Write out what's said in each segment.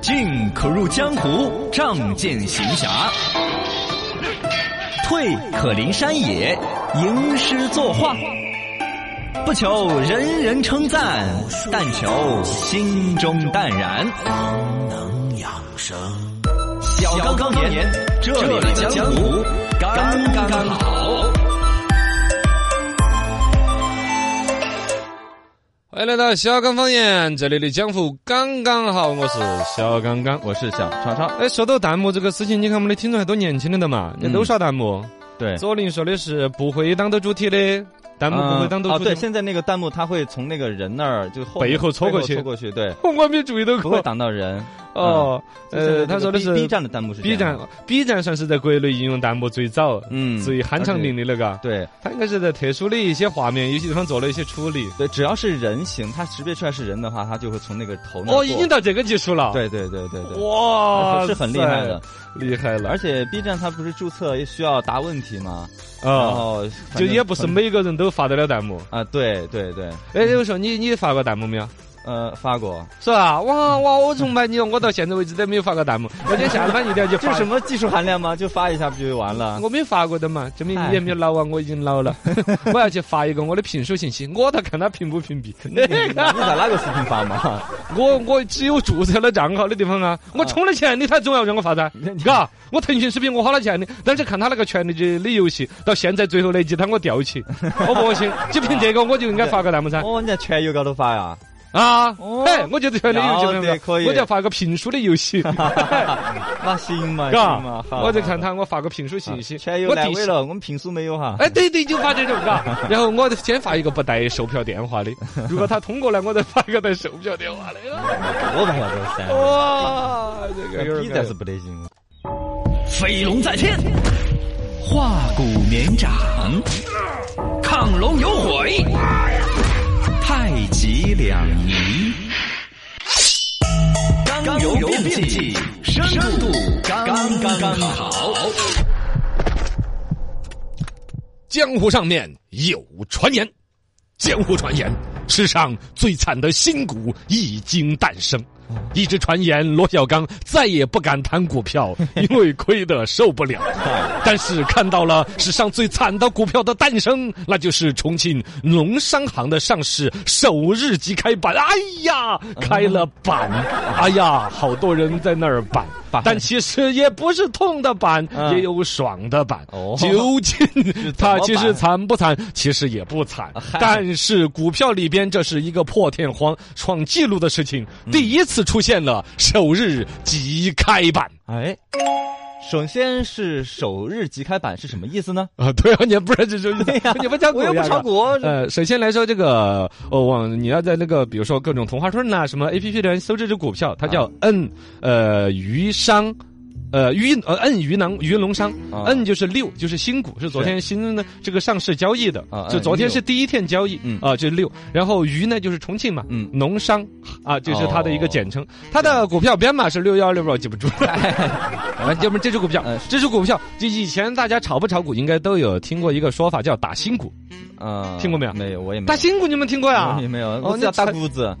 进可入江湖，仗剑行侠；退可临山野，吟诗作画。不求人人称赞，但求心中淡然。方能养生。小刚刚年，这里的江湖刚刚好。欢迎来到小刚方言，这里的江湖刚刚好，我是小刚刚。我是小超超。哎，说到弹幕这个事情，你看我们的听众还多年轻的的嘛，你都刷弹幕。对，左琳说的是不会当到主体的。弹幕不会当哦，对，现在那个弹幕它会从那个人那儿就背后戳过去，戳过去，对，我没注意都，不会挡到人。哦，呃，他说的是 B 站的弹幕是 B 站，B 站算是在国内应用弹幕最早、嗯最酣畅淋漓的，嘎。对，它应该是在特殊的一些画面、有些地方做了一些处理。对，只要是人形，它识别出来是人的话，它就会从那个头那。哦，已经到这个技术了。对对对对对。哇，是很厉害的，厉害了。而且 B 站它不是注册也需要答问题吗？啊，然后就也不是每个人都发得了弹幕啊。对对对。哎，有时候你你发过弹幕没有？呃，发过是吧？哇哇，我崇拜你哦！我到现在为止都没有发过弹幕。我今天下了班一定要去 发。这什么技术含量吗？就发一下不就完了？我没发过的嘛，证明你也没有老啊！我已经老了。我要去发一个我的评书信息，我倒看他屏不屏蔽。你在哪个视频发嘛？我我只有注册了账号的地方啊！我充了钱，你他总要让我发噻，嘎！我腾讯视频我花了钱的，但是看他那个《权力的游戏》到现在最后那集，他我吊起，我不行。就凭这个，我就应该发个弹幕噻。哦，你在全游高头发呀？啊，哎，我觉得全的游戏可以，我就要发个评书的游戏，那行嘛，行嘛，我就看他，我发个评书信息，全游烂尾了，我们评书没有哈。哎，对对，就发这种，嘎。然后我先发一个不带售票电话的，如果他通过了，我再发一个带售票电话的。我不要这噻。哇，这个有点是不得行。飞龙在天，化骨绵掌，亢龙有悔。太极两仪，刚柔并济，深度刚刚刚好。江湖上面有传言，江湖传言，世上最惨的新股已经诞生。一直传言罗小刚再也不敢谈股票，因为亏得受不了。但是看到了史上最惨的股票的诞生，那就是重庆农商行的上市首日即开板。哎呀，开了板！哎呀，好多人在那儿板。但其实也不是痛的板，也有爽的板。究竟 它其实惨不惨？其实也不惨。但是股票里边这是一个破天荒创纪录的事情，第一次出现了首日即开板。哎，首先是首日即开板是什么意思呢？啊，对啊，你不是这种意思呀？你不讲我又不炒股。呃，首先来说这个哦，往你要在那个比如说各种同花顺呐什么 A P P 里面搜这只股票，它叫 N 呃余商。呃，鱼呃摁鱼囊鱼龙商，N 就是六，就是新股，是昨天新的这个上市交易的，啊就昨天是第一天交易，啊，就是六。然后鱼呢，就是重庆嘛，嗯农商啊，就是它的一个简称。它的股票编码是六幺六，我记不住。了，要不这只股票，这只股票，就以前大家炒不炒股，应该都有听过一个说法，叫打新股。啊，听过没有？没有，我也没有。打新股你们听过呀？也没有。哦，叫打谷 子。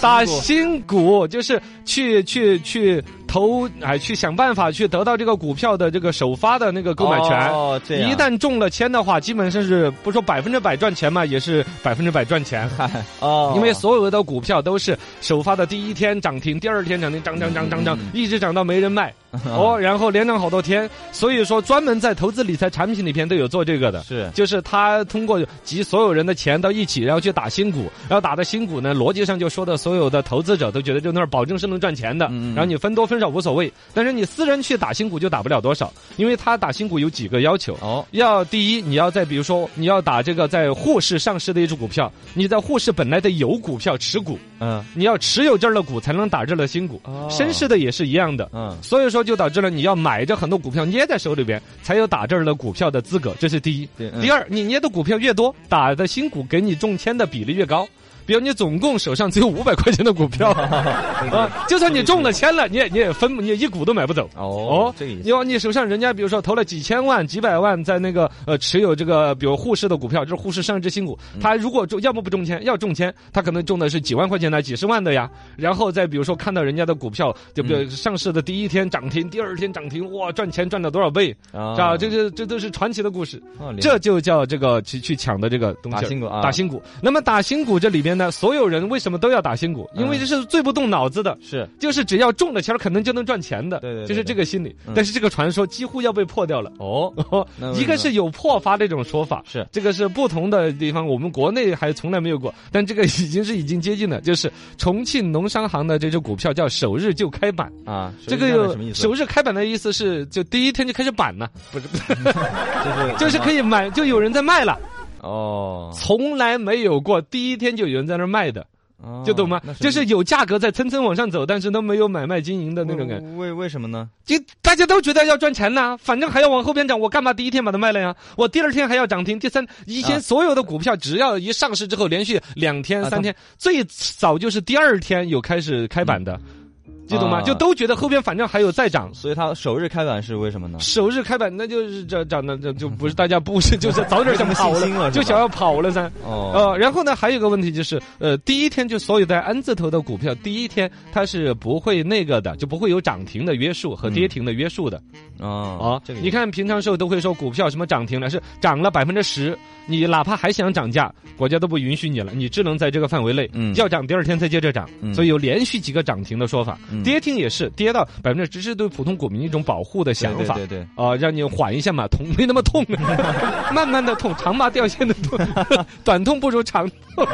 打新股就是去去去去投，哎，去想办法去得到这个股票的这个首发的那个购买权。哦，这样。一旦中了签的话，基本上是不说百分之百赚钱嘛，也是百分之百赚钱。哦。因为所有的股票都是首发的第一天涨停，第二天涨停，涨涨涨涨涨，一直涨到没人卖。哦，然后连涨好多天。所以说，专门在投资理财产品里边都有做这个的。是。就是他通过集所有人的钱到一起，然后去打新股，然后打的新股呢，逻辑上就说的所有的投资者都觉得就那儿保证是能赚钱的，嗯然后你分多分少无所谓。但是你私人去打新股就打不了多少，因为他打新股有几个要求。哦，要第一，你要在比如说你要打这个在沪市上市的一只股票，你在沪市本来得有股票持股，嗯，你要持有这儿的股才能打这儿的新股。哦，深市的也是一样的，嗯，所以说就导致了你要买着很多股票捏在手里边，才有打这儿的股票的资格，这是第一。第二，你捏的股票越多，打的新股给你中签的比例越高。比如你总共手上只有五百块钱的股票，啊，就算你中了签了，你也你也分你也一股都买不走。哦，这个意思你。往你手上，人家比如说投了几千万、几百万在那个呃持有这个，比如沪市的股票，就是沪市上市新股，他如果中要么不中签，要中签，他可能中的是几万块钱的、几十万的呀。然后再比如说看到人家的股票，就比如上市的第一天涨停，第二天涨停，哇，赚钱赚了多少倍，啊？这这这都是传奇的故事。这就叫这个去去抢的这个东西，打新股啊打新股。那么打新股这里边呢，所有人为什么都要打新股？因为嗯这是最不动脑子的。是。就是只要中了签儿，可能就能赚钱的，对对对就是这个心理。嗯。但是这个传说几乎要被破掉了。哦，一个是有破发这种说法，是。这个是不同的地方，我们国内还从来没有过，但这个已经是已经接近了，就是重庆农商行的这只股票叫首日就开板，啊，这个什么意思？首日开板的意思是就第一天就开始板了，不是，就是就是可以买，就有人在卖了，哦，从来没有过第一天就有人在那儿卖的，哦就懂吗那？就是有价格在蹭蹭往上走，但是都没有买卖经营的那种感觉。为为什么呢？就大家都觉得要赚钱呐，反正还要往后边涨，我干嘛第一天把它卖了呀？我第二天还要涨停，第三，以前啊所有的股票只要一上市之后，连续两天、啊三天，最早就是第二天有开始开板的，记懂吗？啊就都觉得后边反正还有再涨。所以它首日开板是为什么呢？首日开板，那就是这涨的，这就不是大家不是，就是早点想跑没什么信心了 就想要跑了噻。哦，呃，然后呢，还有一个问题就是，呃，第一天就所有带 N 字头的股票，第一天它是不会那个的，就不会有涨停的约束和跌停的约束的。哦啊，你看平常时候都会说股票什么涨停了，是涨了百分之十，你哪怕还想涨价，国家都不允许你了，你只能在这个范围内，嗯。要涨第二天再接着涨，嗯。所以有连续几个涨停的说法，嗯。跌停也是跌到百分之十，是对普通股民一种保护的想法。对对对，啊、让你缓一下嘛，痛没那么痛，慢慢的痛，长麻掉线的痛，短痛不如长痛，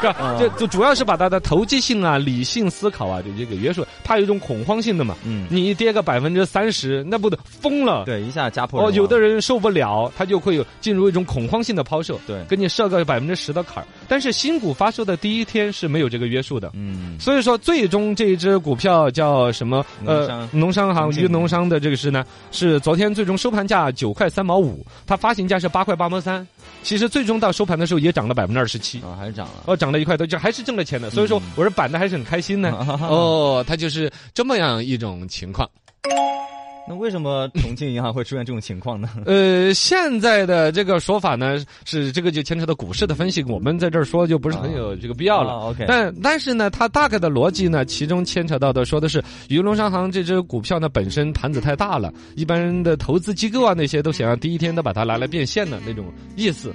就主要是把它的投机性啊、理性思考啊，就这个约束，怕有一种恐慌性的嘛。嗯，你跌个百分之三十，那不得疯了？对，一下家破哦，有的人受不了，他就会有进入一种恐慌性的抛售，对给你设个百分之十的坎儿。但是新股发售的第一天是没有这个约束的。嗯所以说，最终这一只股票叫什么？呃农商，行重庆与农商的这个是呢，是昨天最终收盘价九块三毛五，它发行价是八块八毛三。其实最终到收盘的时候也涨了百分之二十七，啊，还是涨了。哦，涨了一块多，就还是挣了钱的。所以说嗯，我是板的还是很开心呢。哦，它就是这么样一种情况。那为什么重庆银行会出现这种情况呢？呃，现在的这个说法呢，是这个就牵扯到股市的分析，我们在这儿说就不是很有这个必要了。啊，OK 但但是呢，它大概的逻辑呢，其中牵扯到的说的是，渝农商行这只股票呢本身盘子太大了，一般的投资机构啊那些都想要第一天都把它拿来变现的那种意思。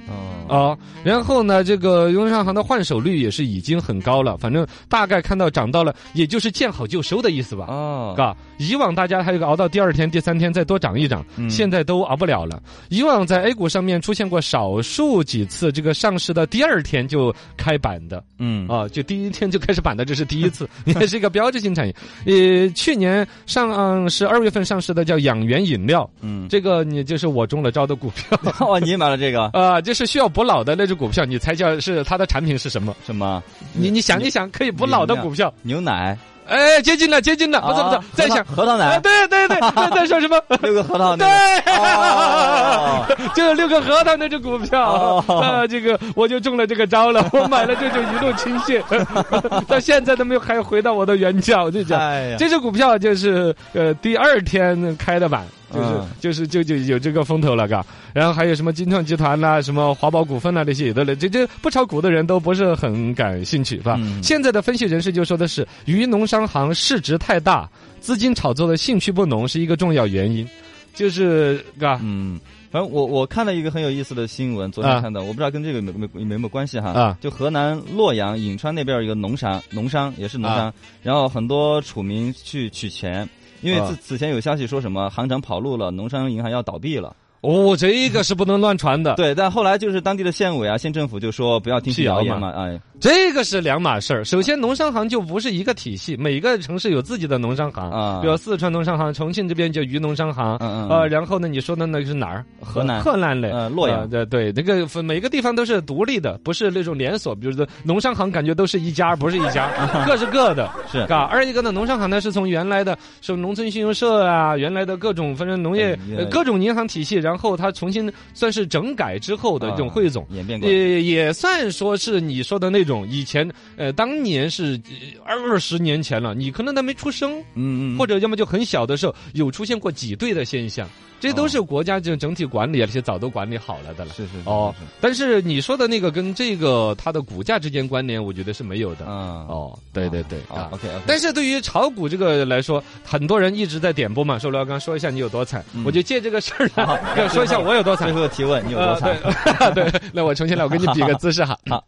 哦，啊，然后呢，这个渝农商行的换手率也是已经很高了，反正大概看到涨到了，也就是见好就收的意思吧。啊，嘎，以往大家还有个熬到第二天、第三天再多涨一涨，嗯现在都熬不了了。以往在 A 股上面出现过少数几次这个上市的第二天就开板的嗯啊，就第一天就开始板的，这是第一次，也是一个标志性产业。呃，去年上是二月份上市的叫养元饮料，嗯，这个你就是我中了招的股票 哦，你也买了这个 啊，就是需要补老的那只股票，你猜叫是它的产品是什么？什么你你想一想，可以补老的股票，牛奶？哎，接近了，接近了，不错不是啊，再想。啊，核桃奶，对对对，在在 说什么？六个核桃对奶，哦，就有六个核桃那只股票，哦啊，这个我就中了这个招了，我买了这就一路倾泻，到现在都没有还回到我的原价，我就讲。这只股票就是呃第二天开的板，就是、嗯就是就就有这个风头了，嘎。然后还有什么金创集团呐、什么华宝股份呐那些也都来，这这不炒股的人都不是很感兴趣，是吧？嗯现在的分析人士就说的是，渝农商行市值太大，资金炒作的兴趣不浓是一个重要原因，就是嘎。嗯。反正我我看了一个很有意思的新闻，昨啊天看到，我不知道跟这个没没没有有没有关系哈。啊就河南洛阳颍川那边有一个农商，农商也是农商，然后很多楚民去取钱，因为啊。此此前有消息说什么行长跑路了，农商银行要倒闭了。哦，这个是不能乱传的，对，但后来就是当地的县委啊、县政府就说不要听谣言嘛，哎，这个是两码事儿。首先，农商行就不是一个体系，每个城市有自己的农商行啊比如四川农商行，重庆这边叫渝农商行，嗯嗯呃，然后呢，你说的那个是哪儿？河南河南嘞，呃洛阳呃对对，那个每个地方都是独立的，不是那种连锁。比如说农商行，感觉都是一家，不是一家，各是各的。是嘎，二一个呢，农商行呢是从原来的什么农村信用社啊，原来的各种反正农业、各种银行体系，然后它重新算是整改之后的这种汇总。演变过。也也算说是你说的那种种以前呃当年是呃二十年前了，你可能还没出生，嗯嗯，或者要么就很小的时候有出现过挤兑的现象，这都是国家就整体管理啊，这些早都管理好了的了。是是是哦但是你说的那个跟这个它的股价之间关联，我觉得是没有的。嗯哦，对对对啊啊。，OK 但是对于炒股这个来说，很多人一直在点播嘛，说罗小刚说一下你有多惨，嗯我就借这个事儿呢，要说一下我有多惨最。后提问，你有多呃，惨？对 对，那我重新来，我给你比个 姿势哈。好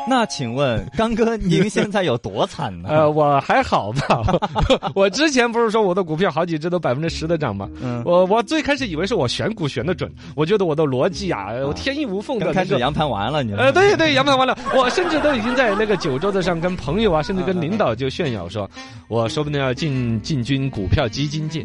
那请问刚哥，您现在有多惨呢？呃，我还好吧，我之前不是说我的股票好几只都百分之十的涨吗？嗯，我我最开始以为是我选股选的准，我觉得我的逻辑啊，我天衣无缝的那个。刚开始扬盘完了，你呃，对对，扬盘完了，我甚至都已经在那个酒桌子上跟朋友啊，甚至跟领导就炫耀说，我说不定要进进军股票基金界，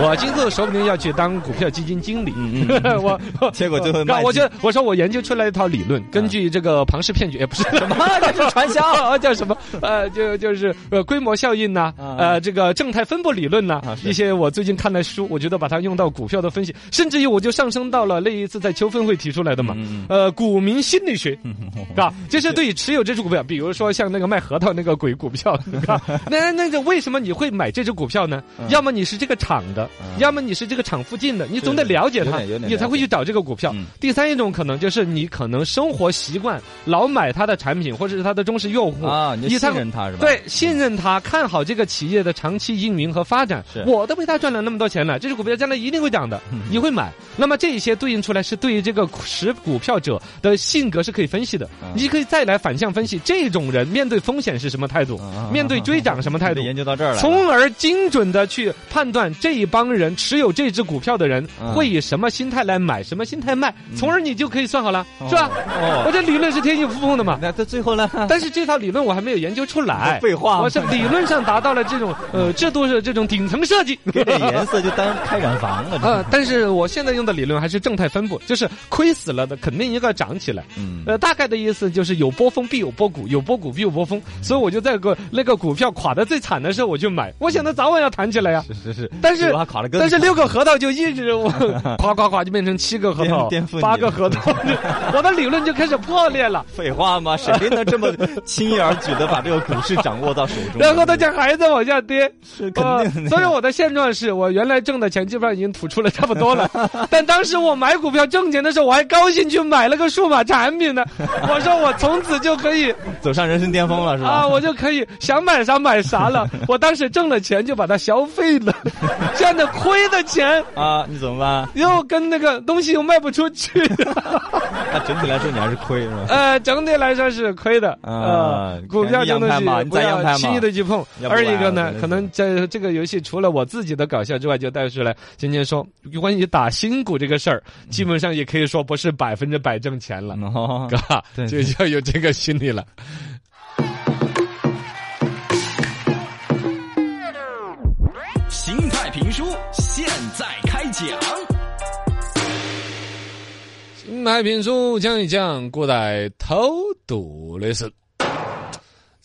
我今后说不定要去当股票基金经理。嗯嗯我结果最后卖我觉得我说我研究出来一套理论，根据这个庞氏骗局，哎，不是什么，这是传销啊，叫什么？呃，就就是呃规模效应呐，啊呃，这个正态分布理论呐啊，是一些我最近看的书，我觉得把它用到股票的分析，甚至于我就上升到了那一次在秋分会提出来的嘛嗯，呃，股民心理学，是吧？就是对于持有这只股票，比如说像那个卖核桃那个鬼股票，那那个为什么你会买这只股票呢？嗯要么你是这个厂的，要么你是这个厂附近的，你总得了解它你才会去找这个股票嗯。第三一种可能就是你可能生活习惯老买它的产品，或者是他的忠实用户啊，你才信任他是吧？对，信任他，看好这个企业的长期运营和发展是。我都为他赚了那么多钱了，这只股票将来一定会涨的，你会买。那么这些对应出来是对于这个持股票者的性格是可以分析的嗯，你可以再来反向分析这种人面对风险是什么态度嗯，面对追涨什么态度。研究到这儿。从而精准的去判断这一帮人持有这只股票的人嗯会以什么心态来买，什么心态卖，从而你就可以算好了，是吧？哦我这理论是天衣无缝的嘛。那到最后呢？但是这套理论我还没有研究出来。废话我是理论上达到了这种呃 制度是这种顶层设计。给点颜色就当开染房了。呃，但是我现在用的理论还是正态分布，就是亏死了的肯定应该涨起来。嗯，呃，大概的意思就是有波峰必有波谷，有波谷必有波峰，所以我就在个那个股票垮的最惨的时候我就买，我想着早晚要弹起来呀。是是是，但是垮了但是六个核桃就一直我夸夸夸就变成七个核桃八个核桃，我的理论就开始破裂了。废话吗？谁能这么轻易而举的把这个股市掌握到手中？然后它家还在往下跌，是肯定的呃所以我的现状是我原来挣的钱基本上已经吐出了差不多了，但当时我买股票挣钱的时候，我还高兴去买了个数码产品呢。我说我从此就可以 走上人生巅峰了，是吧？啊，我就可以想买啥买啥了。我当时挣了钱就把它消费了，现在亏的钱啊，你怎么办？又跟那个东西又卖不出去，那整体来说你还是亏是吧？呃，整体来说是亏的。啊呃，股票这东西你再不要轻易的去碰。二一个呢可能在这个游戏除了我自己的搞笑之外，就带出来今天说关于打新股这个事儿，基本上也可以说不是百分之百挣钱了，哦，嘎，对就要有这个心理了。心态评书现在开讲。新派评书讲一讲古代偷渡的事。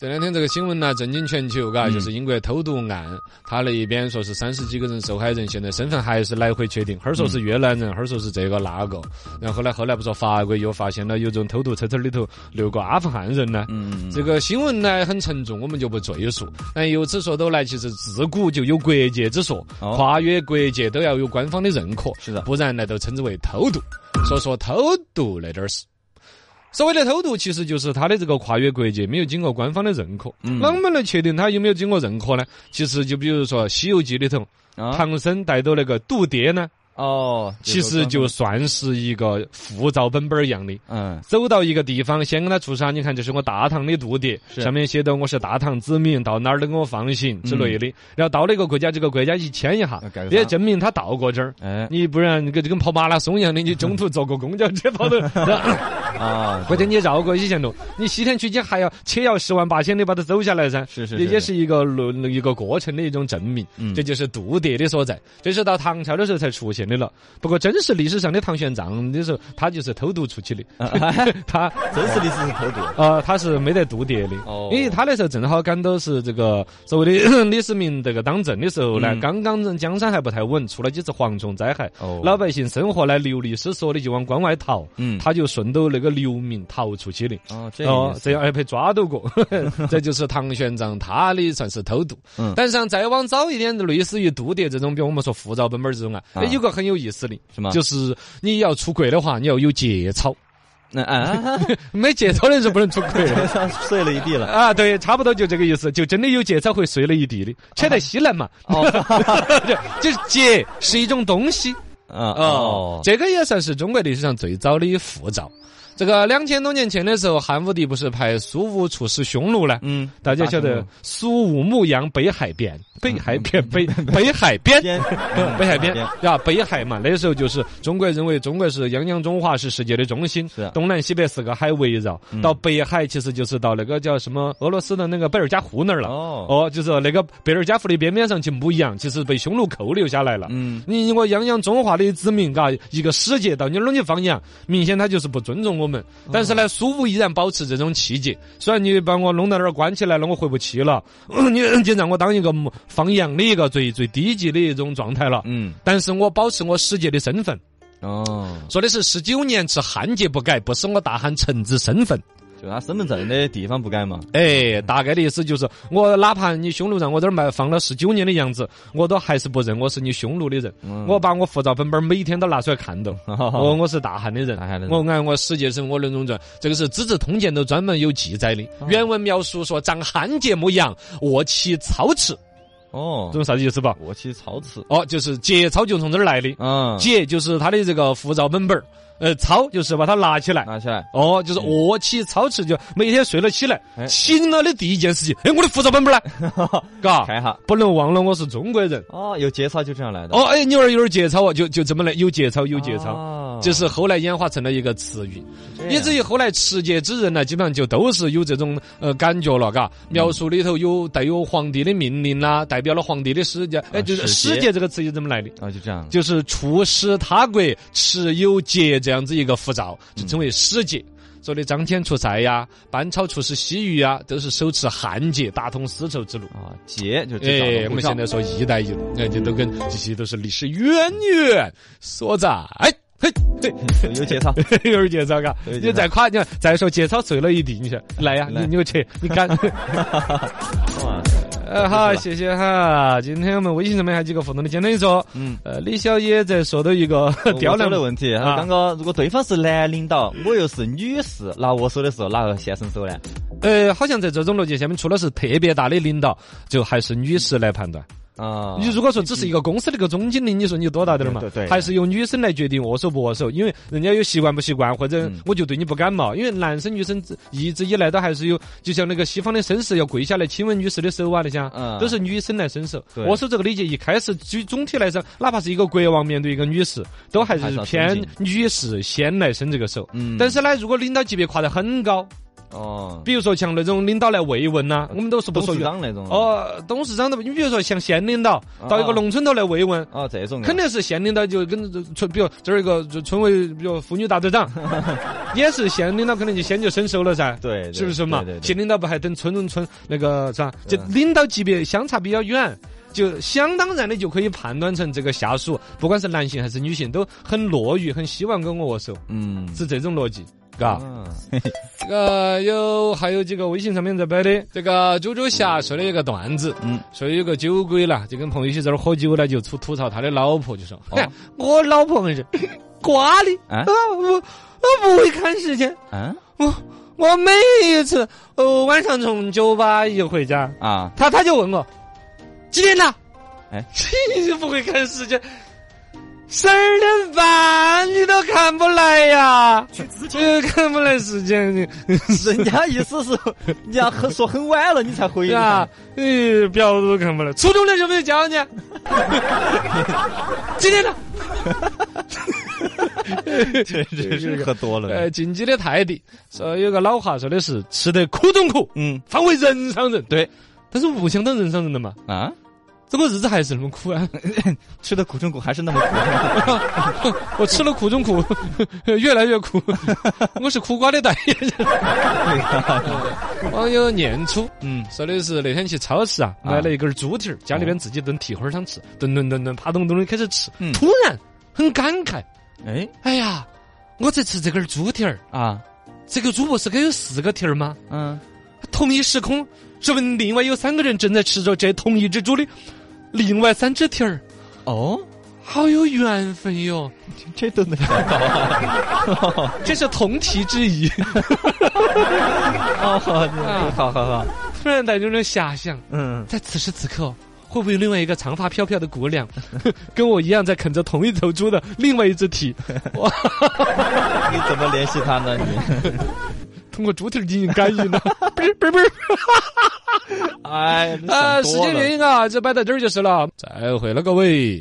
这两天这个新闻呢震惊全球，嘎，就是英国偷渡案，他那一边说是三十几个人受害人，现在身份还是来回确定，哈儿说是越南人，哈儿说是这个那个，然后后来后来不说法国又发现了有种偷渡车车里头六个阿富汗人呢，嗯，这个新闻呢很沉重，我们就不赘述。但由此说到来，其实自古就有国界之说，哦。跨越国界都要有官方的认可，是的。不然呢都称之为偷渡。说说偷渡那点儿事。所谓的偷渡，其实就是他的这个跨越国界没有经过官方的认可。嗯啷们能确定他有没有经过认可呢？其实就比如说《西游记》里头，啊，唐僧带到那个渡牒呢，哦，其实就算是一个护照本本儿一样的。嗯走到一个地方，先跟他出啥？你看，这是我大唐的渡牒，上面写的我是大唐子民，到哪儿都给我放行之类的。然后到了一个国家，这个国家一签一下也证明他到过这儿。哎你不然跟跟跑马拉松一样的，你中途坐个公交车跑到，啊，或者你绕过一线路，你西天取经还要且要十万八千里把它走下来噻。是是这也是一个路一个过程的一种证明。嗯这就是渡牒的所在。这是到唐朝的时候才出现的了。不过真实历史上的唐玄奘的时候，他就是偷渡出去的，他。真实历史是偷渡。啊，他是没得渡牒的，哦因为他那时候正好赶到是这个所谓的 李世民这个当政的时候呢，嗯刚刚江山还不太稳，出了几次蝗虫灾害，哦老百姓生活呢流离失所的就往关外逃，嗯他就顺到那个流民逃出去的。哦，这样哦，这样还被抓到过，这就是唐玄奘他的算是偷渡。嗯但是像再往早一点，类似于度牒这种，比如我们说护照本本这种啊，有个很有意思的，是吗？就是你要出国的话，你要有节操，那啊，没节操的人是不能出国的。碎了一地了。啊，对，差不多就这个意思，就真的有节操会碎了一地的，扯得稀烂嘛。哦，就就是节是一种东西啊哦哦，，这个也算是中国历史上最早的护照。这个两千多年前的时候，汉武帝不是派苏武出使匈奴呢？嗯，大家晓得苏武牧羊北海边，北海边北 北海边。边 北海边边呀，北海嘛，那时候就是中国认为中国是泱泱中华是世界的中心是，啊东南西北四个海围绕，嗯到北海其实就是到那个叫什么俄罗斯的那个贝尔加湖那儿了。哦，哦，就是那个贝尔加湖的边边上去牧羊，其实被匈奴扣留下来了。嗯，你我泱泱中华的子民，嘎，一个使节到你那儿去放羊，明显他就是不尊重我们。哦但是呢，苏武依然保持这种气节，虽然你把我弄到那儿关起来了，我回不去了，你就让我当一个放羊的一个最最低级的一种状态了。嗯，但是我保持我使节的身份，哦，说的是十九年持汉节不改，不是我大汉臣子身份。就他身份证的地方不改嘛。哎，大概的意思就是，我哪怕你匈奴让我这儿卖放了十九年的羊子，我都还是不认我是你匈奴的人。嗯我把我护照本本每天都拿出来看到，我哦，我是大汉的人大汉的，人我按我史记生我论中传，这个是《资治通鉴》都专门有记载的。哦原文描述说，长汉节牧羊，卧起操持，哦懂，啥子意思吧？过期操持。哦，就是节操就从这儿来的，嗯，节就是他的这个护照本本儿，呃，操就是把它拿起来。拿起来。哦，就是卧起操持，就每天睡了起来，哎醒了的第一件事情，哎，我的护照本本儿呢？嘎，看一下。不能忘了我是中国人。哦，有节操就这样来的。哦，哎，你娃儿有点节操啊，就就这么来，有节操，有节操，哦这是后来演化成了一个词语，以至于后来持节之人呢，基本上就都是有这种呃感觉了，嘎。描述里头有带有皇帝的命令啦，代表了皇帝的使节，哎，就是使节这个词是怎么来的？啊，就这样。就是出使他国持有节这样子一个护照，就称为使节。说的张骞出塞呀，班超出使西域啊，都是手持汉节，打通丝绸之路。啊，节就这哎，张护照我们现在说“一带一路”，哎，就都跟这些都是历史渊源所在。哎，嘿，嘿，有节操。有点节操，嘎。你再夸，你再说节操碎了一地，你说来呀，来你你就去，你敢？哇，呃，好，谢谢哈。今天我们微信上面还有几个互动的，简单一说。嗯。呃，李小野在说到一个雕我梁的问题，哈刚刚如果对方是男领导，我又是女士，拿握手的时候哪个先伸手呢？呃，好像在这种逻辑下面，除了是特别大的领导，就还是女士来判断。啊，你如果说只是一个公司的一个总经理，你说你有多大点儿嘛？对对对还是由女生来决定握手不握手，因为人家有习惯不习惯，或者嗯我就对你不感冒。因为男生女生一直以来都还是有，就像那个西方的绅士要跪下来亲吻女士的手啊那些都是女生来伸手。握手这个理解一开始就总体来说，哪怕是一个国王面对一个女士，都还还是偏女士先来伸这个手。嗯但是呢，如果领导级别跨得很高，哦，比如说像那种领导来慰问呐，我们都是不董说事长那种，哦，董事长的，你比如说像县领导到一个农村头来慰问，哦，这种肯定是县领导就跟村，比如这儿一个村委，比如妇女大队长，也是县领导肯定就先就伸手了噻。对，对是不是嘛？县领导不还等村村那个啥？就领导级别相差比较远，就相当然的就可以判断成这个下属，不管是男性还是女性，都很乐于、很希望跟我握手，嗯，是这种逻辑，嘎。啊 这个有还有几个微信上面在摆的，这个猪猪侠说的一个段子，嗯，说有个酒鬼啦，就跟朋友一起在那儿喝酒呢，就吐吐槽他的老婆，就说：“哦。哎，我老婆还是 瓜的，啊？啊，我我不会看时间，啊？我我每一次呃晚上从酒吧一回家，啊，他他就问我几点了，哎，你就不会看时间。”十二点半你都看不来呀，这看不来时间，你人家意思是你要很说很晚了，你才回对啊，呃，表都看不来。初中的就没有教你，今天呢？这这是喝多了呃，。进击的泰迪说有个老话说的是吃得苦中苦，嗯方为人上人。对，但是我不想当人上人的嘛，啊，这个日子还是那么苦啊！吃的苦中苦还是那么苦。我吃了苦中苦，越来越苦。我是苦瓜的代言人。网友念初嗯说的是那天去超市啊，啊买了一根猪蹄儿，家里边自己炖蹄花汤吃，炖炖炖炖，啪咚咚的开始吃嗯，突然很感慨，哎哎呀，我在吃这根猪蹄儿，啊，这个猪不是该有四个蹄儿吗？嗯，同一时空，说明另外有三个人正在吃着这同一只猪的另外三只蹄儿，哦，好有缘分哟！这都能想到啊！这是同体之谊，哦，好，好好好，突然带着种遐想，嗯，在此时此刻。会不会有另外一个长发飘飘的姑娘，跟我一样在啃着同一头猪的另外一只蹄？哇！你怎么联系他呢？你通过猪蹄进行感应呢？不是不是不是！哎，啊，时间原因啊，就摆到这儿就是了。再会了，各位。